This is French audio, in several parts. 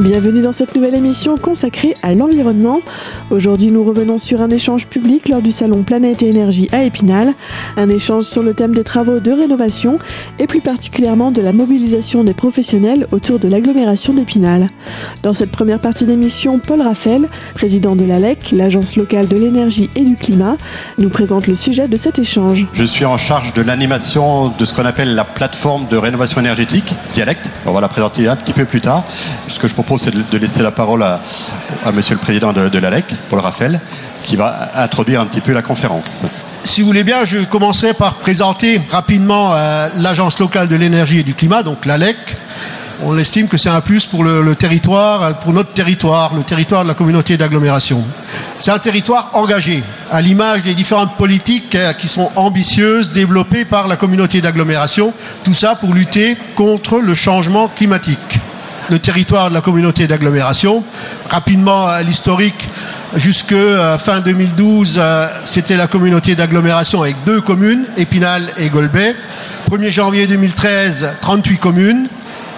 Bienvenue dans cette nouvelle émission consacrée à l'environnement. Aujourd'hui, nous revenons sur un échange public lors du salon Planète et Énergie à Épinal. Un échange sur le thème des travaux de rénovation et plus particulièrement de la mobilisation des professionnels autour de l'agglomération d'Épinal. Dans cette première partie d'émission, Paul Raphaël, président de l'ALEC, l'Agence locale de l'énergie et du climat, nous présente le sujet de cet échange. Je suis en charge de l'animation de ce qu'on appelle la plateforme de rénovation énergétique, Dialecte. On va la présenter un petit peu plus tard. Ce que je propose, c'est de laisser la parole à, Monsieur le Président de, l'ALEC, Paul Raphaël, qui va introduire un petit peu la conférence. Si vous voulez bien, je commencerai par présenter rapidement euh, l'Agence locale de l'énergie et du climat, donc l'ALEC. On estime que c'est un plus pour le, territoire, pour notre territoire, le territoire de la communauté d'agglomération. C'est un territoire engagé, à l'image des différentes politiques euh, qui sont ambitieuses, développées par la communauté d'agglomération, tout ça pour lutter contre le changement climatique le territoire de la communauté d'agglomération. Rapidement, à l'historique, jusque euh, fin 2012, euh, c'était la communauté d'agglomération avec deux communes, Épinal et Golbet. 1er janvier 2013, 38 communes.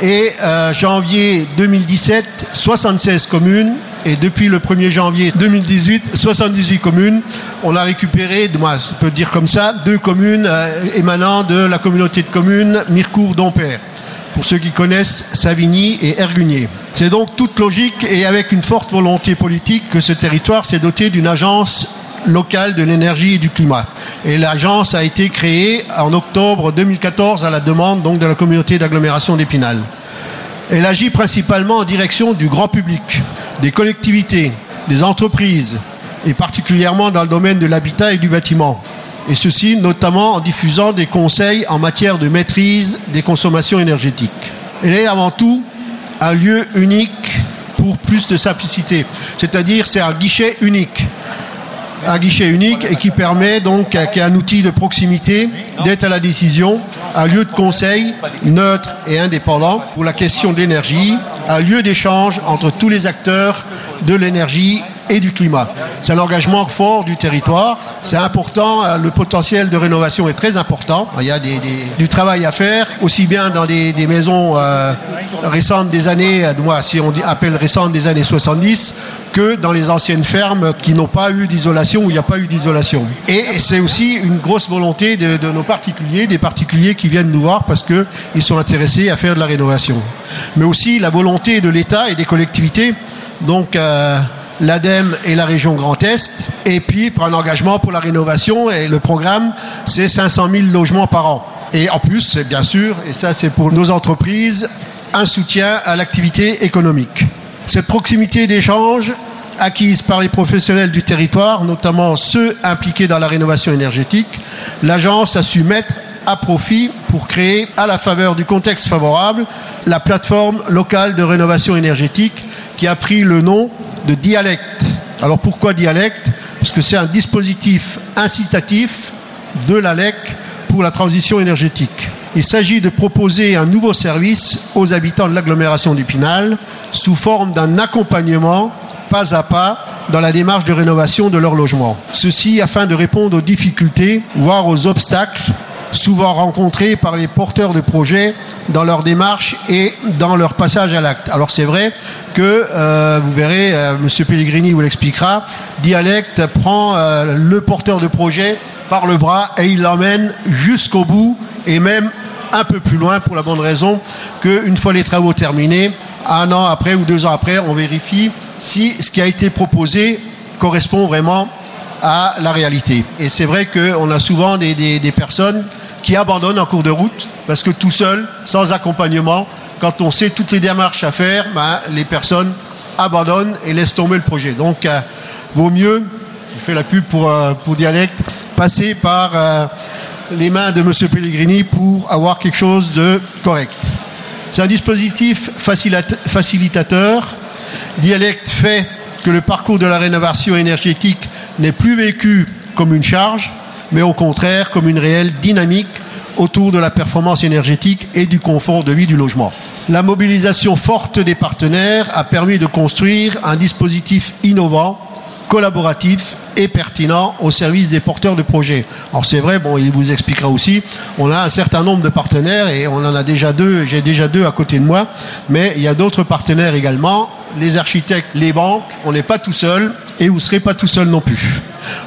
Et euh, janvier 2017, 76 communes. Et depuis le 1er janvier 2018, 78 communes. On a récupéré, moi je peux dire comme ça, deux communes émanant de la communauté de communes Mircourt-Dompère pour ceux qui connaissent Savigny et Ergunier. C'est donc toute logique et avec une forte volonté politique que ce territoire s'est doté d'une agence locale de l'énergie et du climat. Et l'agence a été créée en octobre 2014 à la demande donc de la communauté d'agglomération d'Épinal. Elle agit principalement en direction du grand public, des collectivités, des entreprises et particulièrement dans le domaine de l'habitat et du bâtiment et ceci notamment en diffusant des conseils en matière de maîtrise des consommations énergétiques. Elle est avant tout un lieu unique pour plus de simplicité, c'est-à-dire c'est un guichet unique. Un guichet unique et qui permet donc, qui est un outil de proximité, d'être à la décision, un lieu de conseil neutre et indépendant pour la question d'énergie, un lieu d'échange entre tous les acteurs de l'énergie et du climat. C'est un engagement fort du territoire. C'est important. Euh, le potentiel de rénovation est très important. Il y a du travail à faire, aussi bien dans des, maisons euh, récentes des années, euh, si on appelle récentes des années 70, que dans les anciennes fermes qui n'ont pas eu d'isolation, où il n'y a pas eu d'isolation. Et c'est aussi une grosse volonté de, nos particuliers, des particuliers qui viennent nous voir parce qu'ils sont intéressés à faire de la rénovation. Mais aussi la volonté de l'État et des collectivités. Donc, l'ADEME et la région Grand Est, et puis pour un engagement pour la rénovation, et le programme, c'est 500 000 logements par an. Et en plus, c'est bien sûr, et ça c'est pour nos entreprises, un soutien à l'activité économique. Cette proximité d'échange acquise par les professionnels du territoire, notamment ceux impliqués dans la rénovation énergétique, l'agence a su mettre à profit pour créer, à la faveur du contexte favorable, la plateforme locale de rénovation énergétique qui a pris le nom de dialecte. Alors pourquoi dialecte Parce que c'est un dispositif incitatif de l'ALEC pour la transition énergétique. Il s'agit de proposer un nouveau service aux habitants de l'agglomération d'Épinal sous forme d'un accompagnement pas à pas dans la démarche de rénovation de leur logement. Ceci afin de répondre aux difficultés, voire aux obstacles souvent rencontrés par les porteurs de projets dans leur démarche et dans leur passage à l'acte. Alors c'est vrai que, euh, vous verrez, euh, M. Pellegrini vous l'expliquera, Dialecte prend euh, le porteur de projet par le bras et il l'emmène jusqu'au bout et même un peu plus loin pour la bonne raison qu'une fois les travaux terminés, un an après ou deux ans après, on vérifie si ce qui a été proposé correspond vraiment à la réalité. Et c'est vrai qu'on a souvent des personnes qui abandonnent en cours de route parce que tout seul, sans accompagnement, quand on sait toutes les démarches à faire, ben, les personnes abandonnent et laissent tomber le projet. Donc, euh, vaut mieux, je fais la pub pour, euh, pour Dialecte, passer par euh, les mains de M. Pellegrini pour avoir quelque chose de correct. C'est un dispositif facilitateur. Dialecte fait que le parcours de la rénovation énergétique n'est plus vécu comme une charge, mais au contraire comme une réelle dynamique autour de la performance énergétique et du confort de vie du logement. La mobilisation forte des partenaires a permis de construire un dispositif innovant, collaboratif et pertinent au service des porteurs de projets. Alors c'est vrai, bon, il vous expliquera aussi, on a un certain nombre de partenaires et on en a déjà deux, j'ai déjà deux à côté de moi, mais il y a d'autres partenaires également, les architectes, les banques, on n'est pas tout seul et vous ne serez pas tout seul non plus.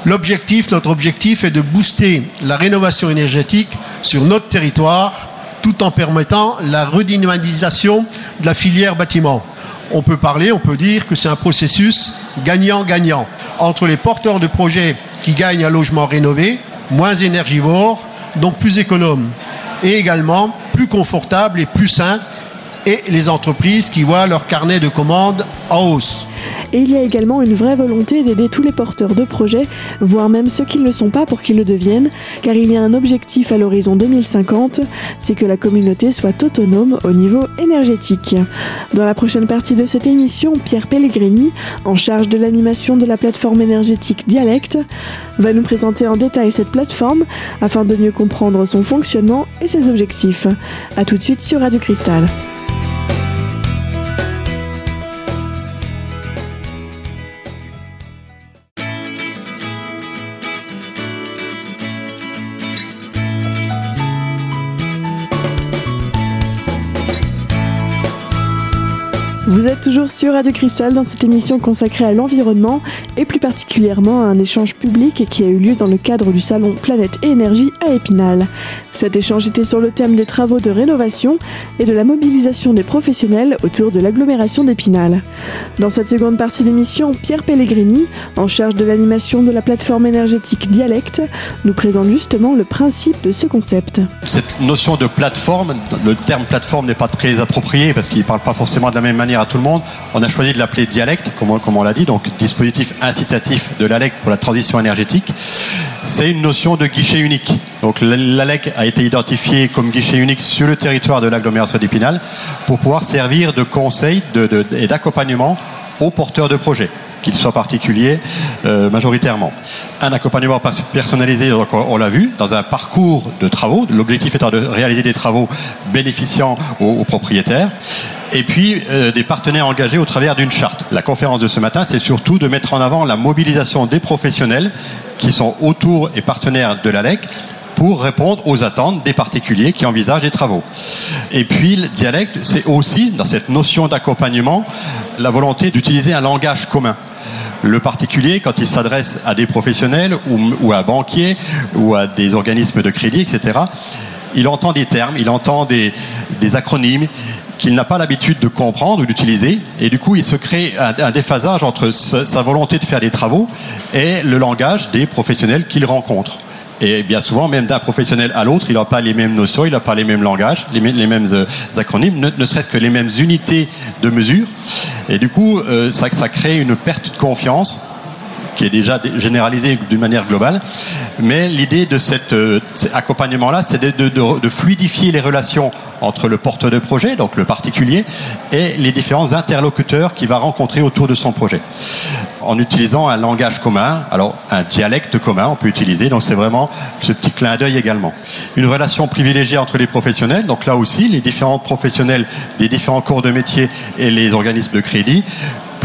L'objectif, notre objectif est de booster la rénovation énergétique sur notre territoire tout en permettant la redynamisation de la filière bâtiment. On peut parler, on peut dire que c'est un processus gagnant-gagnant entre les porteurs de projets qui gagnent un logement rénové, moins énergivore, donc plus économe, et également plus confortable et plus sain, et les entreprises qui voient leur carnet de commandes en hausse. Et il y a également une vraie volonté d'aider tous les porteurs de projets, voire même ceux qui ne le sont pas pour qu'ils le deviennent, car il y a un objectif à l'horizon 2050, c'est que la communauté soit autonome au niveau énergétique. Dans la prochaine partie de cette émission, Pierre Pellegrini, en charge de l'animation de la plateforme énergétique Dialecte, va nous présenter en détail cette plateforme afin de mieux comprendre son fonctionnement et ses objectifs. A tout de suite sur Radio Cristal. Vous êtes toujours sur Radio Cristal dans cette émission consacrée à l'environnement et plus particulièrement à un échange public qui a eu lieu dans le cadre du salon Planète et Énergie à Épinal. Cet échange était sur le thème des travaux de rénovation et de la mobilisation des professionnels autour de l'agglomération d'Épinal. Dans cette seconde partie d'émission, Pierre Pellegrini, en charge de l'animation de la plateforme énergétique Dialecte, nous présente justement le principe de ce concept. Cette notion de plateforme, le terme plateforme n'est pas très approprié parce qu'il ne parle pas forcément de la même manière tout le monde. On a choisi de l'appeler dialecte, comme on, l'a dit, donc dispositif incitatif de l'ALEC pour la transition énergétique. C'est une notion de guichet unique. Donc l'ALEC a été identifié comme guichet unique sur le territoire de l'agglomération d'Épinal pour pouvoir servir de conseil et d'accompagnement aux porteurs de projets qu'ils soient particuliers euh, majoritairement. Un accompagnement personnalisé, on, l'a vu, dans un parcours de travaux, l'objectif étant de réaliser des travaux bénéficiant aux, propriétaires, et puis euh, des partenaires engagés au travers d'une charte. La conférence de ce matin, c'est surtout de mettre en avant la mobilisation des professionnels qui sont autour et partenaires de l'ALEC pour répondre aux attentes des particuliers qui envisagent les travaux. Et puis, le dialecte, c'est aussi, dans cette notion d'accompagnement, la volonté d'utiliser un langage commun. Le particulier, quand il s'adresse à des professionnels ou, à banquiers ou à des organismes de crédit, etc., il entend des termes, il entend des, acronymes qu'il n'a pas l'habitude de comprendre ou d'utiliser, et du coup il se crée un, déphasage entre sa volonté de faire des travaux et le langage des professionnels qu'il rencontre. Et bien souvent, même d'un professionnel à l'autre, il n'a pas les mêmes notions, il n'a pas les mêmes langages, les, mêmes euh, acronymes, ne, serait-ce que les mêmes unités de mesure. Et du coup, euh, ça, ça crée une perte de confiance qui est déjà généralisée d'une manière globale. Mais l'idée de cet euh, accompagnement-là, c'est de, de, fluidifier les relations entre le porteur de projet, donc le particulier, et les différents interlocuteurs qu'il va rencontrer autour de son projet. En utilisant un langage commun, alors un dialecte commun, on peut utiliser, donc c'est vraiment ce petit clin d'œil également. Une relation privilégiée entre les professionnels, donc là aussi, les différents professionnels des différents cours de métier et les organismes de crédit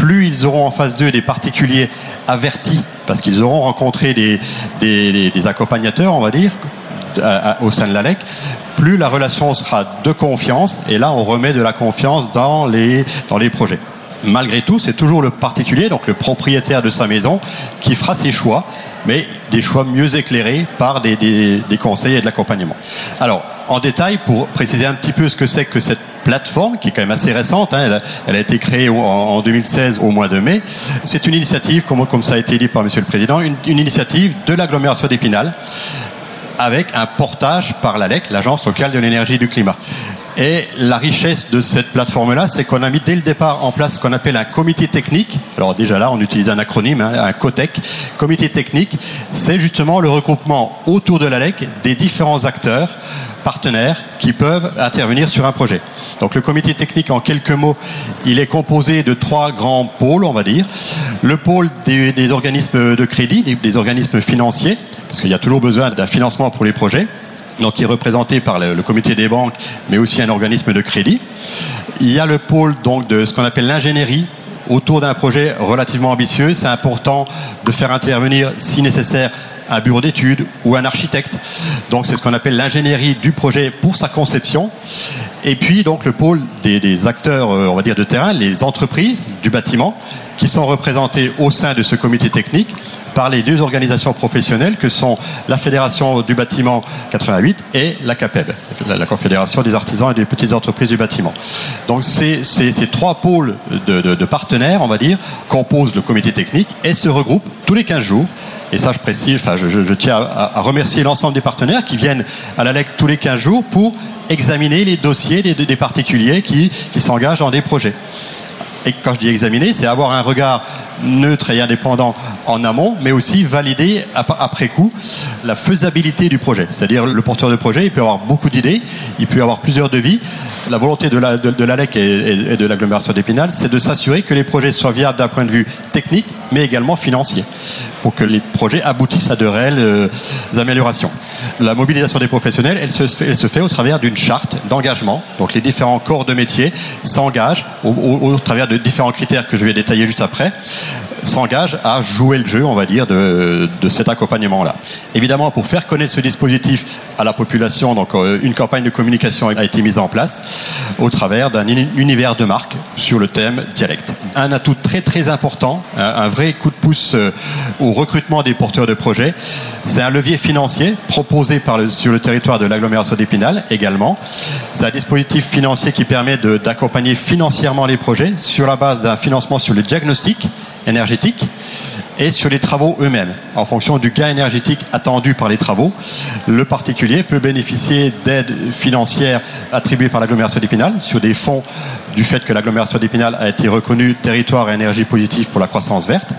plus ils auront en face d'eux des particuliers avertis, parce qu'ils auront rencontré des, accompagnateurs, on va dire, au sein de l'ALEC, plus la relation sera de confiance, et là on remet de la confiance dans les, dans projets. Malgré tout, c'est toujours le particulier, donc le propriétaire de sa maison, qui fera ses choix, mais des choix mieux éclairés par des, des conseils et de l'accompagnement. Alors, en détail, pour préciser un petit peu ce que c'est que cette plateforme qui est quand même assez récente. Hein. Elle, a, été créée en, 2016 au mois de mai. C'est une initiative, comme, ça a été dit par Monsieur le Président, une, initiative de l'agglomération d'Épinal avec un portage par l'ALEC, l'Agence locale de l'énergie et du climat. Et la richesse de cette plateforme-là, c'est qu'on a mis dès le départ en place ce qu'on appelle un comité technique. Alors déjà là, on utilise un acronyme, hein, un COTEC. Comité technique, c'est justement le regroupement autour de l'ALEC des différents acteurs partenaires qui peuvent intervenir sur un projet. Donc le comité technique, en quelques mots, il est composé de trois grands pôles, on va dire. Le pôle des, organismes de crédit, des, organismes financiers, parce qu'il y a toujours besoin d'un financement pour les projets. Donc, qui est représenté par le, comité des banques, mais aussi un organisme de crédit. Il y a le pôle donc de ce qu'on appelle l'ingénierie autour d'un projet relativement ambitieux, c'est important de faire intervenir, si nécessaire, un bureau d'études ou un architecte. Donc c'est ce qu'on appelle l'ingénierie du projet pour sa conception. Et puis donc le pôle des, acteurs, euh, on va dire de terrain, les entreprises du bâtiment, qui sont représentées au sein de ce comité technique par les deux organisations professionnelles que sont la Fédération du bâtiment 88 et la CAPEB, la Confédération des artisans et des petites entreprises du bâtiment. Donc ces, trois pôles de, partenaires, on va dire, composent le comité technique et se regroupent tous les 15 jours et ça, je précise, enfin, je, tiens à, remercier l'ensemble des partenaires qui viennent à la LEC tous les 15 jours pour examiner les dossiers des, particuliers qui s'engagent dans des projets. Et quand je dis examiner, c'est avoir un regard neutre et indépendant en amont, mais aussi valider après coup la faisabilité du projet. C'est-à-dire le porteur de projet, il peut avoir beaucoup d'idées, il peut avoir plusieurs devis. La volonté de l'ALEC et, de l'agglomération d'Épinal, c'est de s'assurer que les projets soient viables d'un point de vue technique, mais également financier, pour que les projets aboutissent à de réelles euh, améliorations. La mobilisation des professionnels, elle se fait, au travers d'une charte d'engagement. Donc les différents corps de métier s'engagent au, travers de différents critères que je vais détailler juste après s'engage à jouer le jeu, on va dire, de, cet accompagnement-là. Évidemment, pour faire connaître ce dispositif à la population, donc euh, une campagne de communication a été mise en place au travers d'un univers de marque sur le thème dialecte. Un atout très très important, un, vrai coup de pouce euh, au recrutement des porteurs de projets, c'est un levier financier proposé sur le territoire de l'agglomération d'Épinal également. C'est un dispositif financier qui permet d'accompagner financièrement les projets sur la base d'un financement sur le diagnostic énergétique et sur les travaux eux-mêmes. En fonction du gain énergétique attendu par les travaux, le particulier peut bénéficier d'aides financières attribuées par l'agglomération d'Épinal sur des fonds du fait que l'agglomération d'Épinal a été reconnue territoire à énergie positive pour la croissance verte.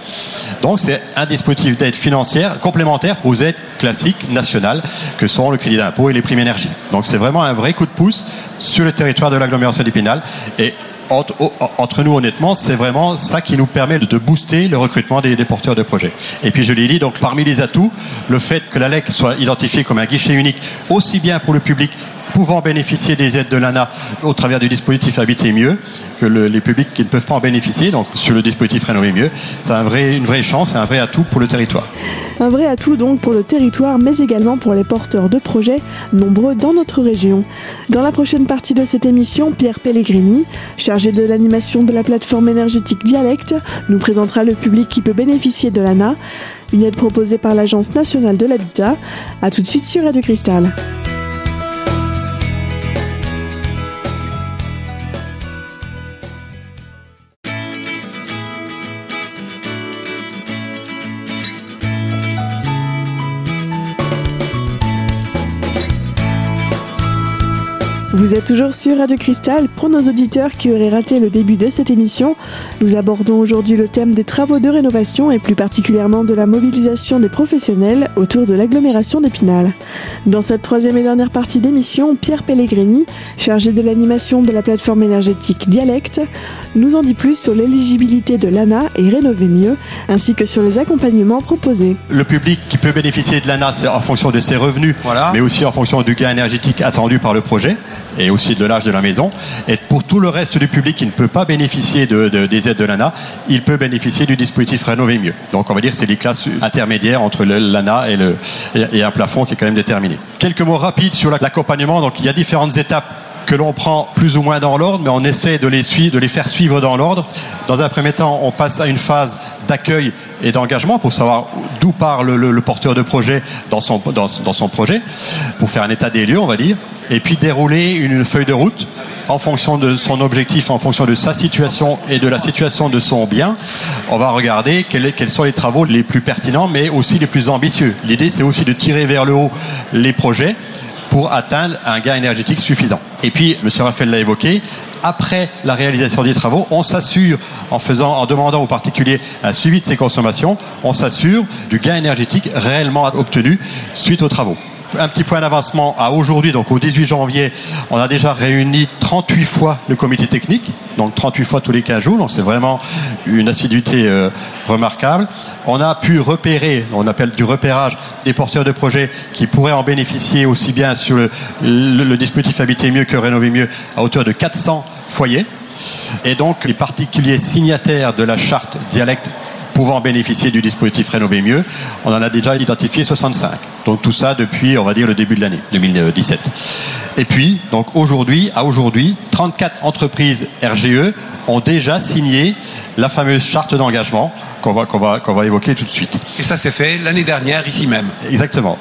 Donc c'est un dispositif d'aide financière complémentaire aux aides classiques nationales que sont le crédit d'impôt et les primes énergie. Donc c'est vraiment un vrai coup de pouce sur le territoire de l'agglomération d'Épinal et entre, nous, honnêtement, c'est vraiment ça qui nous permet de booster le recrutement des, porteurs de projets. Et puis, je l'ai dit, donc parmi les atouts, le fait que la LEC soit identifiée comme un guichet unique, aussi bien pour le public pouvant bénéficier des aides de l'ANA au travers du dispositif Habiter mieux que les publics qui ne peuvent pas en bénéficier, donc sur le dispositif Rénover mieux, c'est une vraie chance, et un vrai atout pour le territoire. Un vrai atout donc pour le territoire, mais également pour les porteurs de projets, nombreux dans notre région. Dans la prochaine partie de cette émission, Pierre Pellegrini, chargé de l'animation de la plateforme énergétique Dialecte, nous présentera le public qui peut bénéficier de l'ANA, une aide proposée par l'Agence nationale de l'habitat. A tout de suite sur Radio Cristal. Vous êtes toujours sur Radio Cristal. Pour nos auditeurs qui auraient raté le début de cette émission, nous abordons aujourd'hui le thème des travaux de rénovation et plus particulièrement de la mobilisation des professionnels autour de l'agglomération d'Épinal. Dans cette troisième et dernière partie d'émission, Pierre Pellegrini, chargé de l'animation de la plateforme énergétique Dialecte, nous en dit plus sur l'éligibilité de l'ANA et Rénover mieux, ainsi que sur les accompagnements proposés. Le public qui peut bénéficier de l'ANA, c'est en fonction de ses revenus, mais aussi en fonction du gain énergétique attendu par le projet et aussi de l'âge de la maison. Et pour tout le reste du public qui ne peut pas bénéficier de, des aides de l'ANA, il peut bénéficier du dispositif Rénover mieux. Donc on va dire que c'est des classes intermédiaires entre l'ANA et, et un plafond qui est quand même déterminé. Quelques mots rapides sur l'accompagnement. Donc il y a différentes étapes que l'on prend plus ou moins dans l'ordre, mais on essaie les, de les faire suivre dans l'ordre. Dans un premier temps, on passe à une phase d'accueil et d'engagement pour savoir d'où part le, porteur de projet dans son, dans son projet, pour faire un état des lieux, on va dire et puis dérouler une feuille de route en fonction de son objectif, en fonction de sa situation et de la situation de son bien. On va regarder quels, sont les travaux les plus pertinents, mais aussi les plus ambitieux. L'idée, c'est aussi de tirer vers le haut les projets pour atteindre un gain énergétique suffisant. Et puis, M. Raphaël l'a évoqué, après la réalisation des travaux, on s'assure, en faisant, en demandant aux particuliers un suivi de ses consommations, on s'assure du gain énergétique réellement obtenu suite aux travaux un petit point d'avancement à aujourd'hui, donc au 18 janvier, on a déjà réuni 38 fois le comité technique, donc 38 fois tous les 15 jours, donc c'est vraiment une assiduité euh, remarquable. On a pu repérer, on appelle du repérage, des porteurs de projets qui pourraient en bénéficier aussi bien sur le, le dispositif Habiter mieux que Rénover mieux à hauteur de 400 foyers. Et donc, les particuliers signataires de la charte dialecte pouvant bénéficier du dispositif Rénover Mieux, on en a déjà identifié 65. Donc tout ça depuis, on va dire, le début de l'année 2017. Et puis, donc aujourd'hui, à aujourd'hui, 34 entreprises RGE ont déjà signé la fameuse charte d'engagement qu'on va, qu'on va, qu'on va évoquer tout de suite. Et ça s'est fait l'année dernière, ici même. Exactement.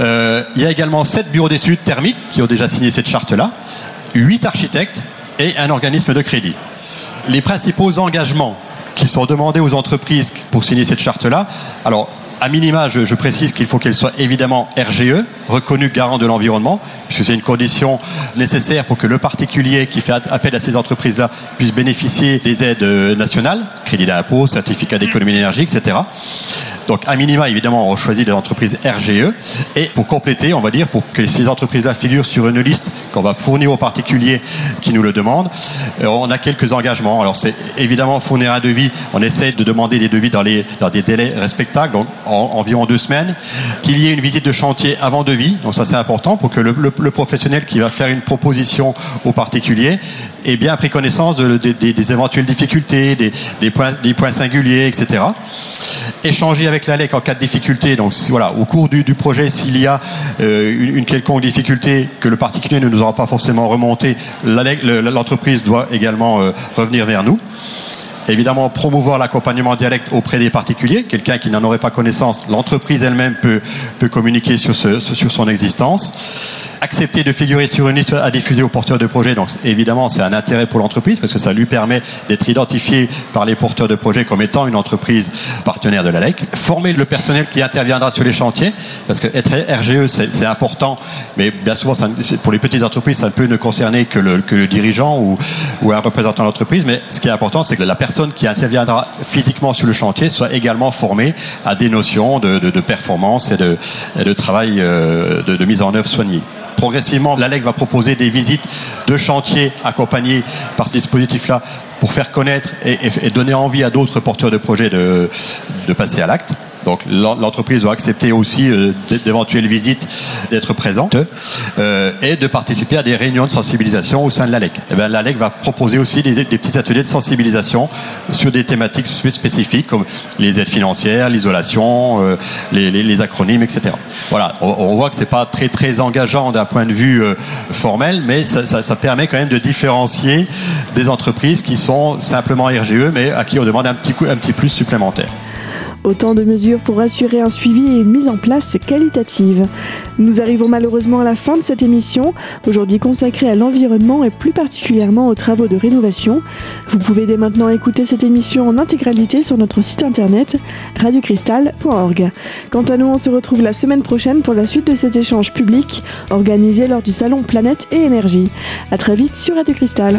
Euh, il y a également 7 bureaux d'études thermiques qui ont déjà signé cette charte-là, 8 architectes et un organisme de crédit. Les principaux engagements qui sont demandés aux entreprises pour signer cette charte-là. Alors, à minima, je, je précise qu'il faut qu'elle soit évidemment RGE, reconnue garant de l'environnement, puisque c'est une condition nécessaire pour que le particulier qui fait appel à ces entreprises-là puisse bénéficier des aides nationales, crédit d'impôt, certificat d'économie d'énergie, etc. Donc, à minima, évidemment, on choisit des entreprises RGE. Et pour compléter, on va dire, pour que ces entreprises-là figurent sur une liste qu'on va fournir aux particuliers qui nous le demandent, euh, on a quelques engagements. Alors, c'est évidemment fournir un devis. On essaie de demander des devis dans, les, dans des délais respectables, donc en, environ deux semaines. Qu'il y ait une visite de chantier avant devis. Donc, ça, c'est important pour que le, professionnel qui va faire une proposition aux particuliers ait bien pris connaissance de, de, de, des éventuelles difficultés, des, des points singuliers, etc. Échanger avec l'ALEC en cas de difficulté. Donc voilà, au cours du, du projet, s'il y a euh, une, quelconque difficulté que le particulier ne nous aura pas forcément remonté, l'entreprise doit également euh, revenir vers nous. Évidemment, promouvoir l'accompagnement dialecte auprès des particuliers. Quelqu'un qui n'en aurait pas connaissance, l'entreprise elle-même peut, communiquer sur, son existence accepter de figurer sur une liste à diffuser aux porteurs de projets. Donc évidemment, c'est un intérêt pour l'entreprise parce que ça lui permet d'être identifié par les porteurs de projets comme étant une entreprise partenaire de la LEC. Former le personnel qui interviendra sur les chantiers parce que être RGE, c'est important, mais bien souvent, pour les petites entreprises, ça ne peut ne concerner que le, que le dirigeant ou, ou un représentant d'entreprise. Mais ce qui est important, c'est que la personne qui interviendra physiquement sur le chantier soit également formée à des notions de, performance et de, travail euh, de, mise en œuvre soignée progressivement, l'ALEC va proposer des visites de chantier accompagnées par ce dispositif-là pour faire connaître et, donner envie à d'autres porteurs de projets de passer à l'acte. Donc l'entreprise doit accepter aussi euh, d'éventuelles visites, d'être présente euh, et de participer à des réunions de sensibilisation au sein de l'ALEC. Et bien l'ALEC va proposer aussi des, des, petits ateliers de sensibilisation sur des thématiques spécifiques comme les aides financières, l'isolation, euh, les, les, les, acronymes, etc. Voilà, on, on voit que c'est pas très très engageant d'un point de vue formel, mais ça, ça, ça permet quand même de différencier des entreprises qui sont simplement RGE, mais à qui on demande un petit, coup, un petit plus supplémentaire. Autant de mesures pour assurer un suivi et une mise en place qualitative. Nous arrivons malheureusement à la fin de cette émission, aujourd'hui consacrée à l'environnement et plus particulièrement aux travaux de rénovation. Vous pouvez dès maintenant écouter cette émission en intégralité sur notre site internet radiocristal.org. Quant à nous, on se retrouve la semaine prochaine pour la suite de cet échange public organisé lors du salon Planète et Énergie. A très vite sur Radio Cristal.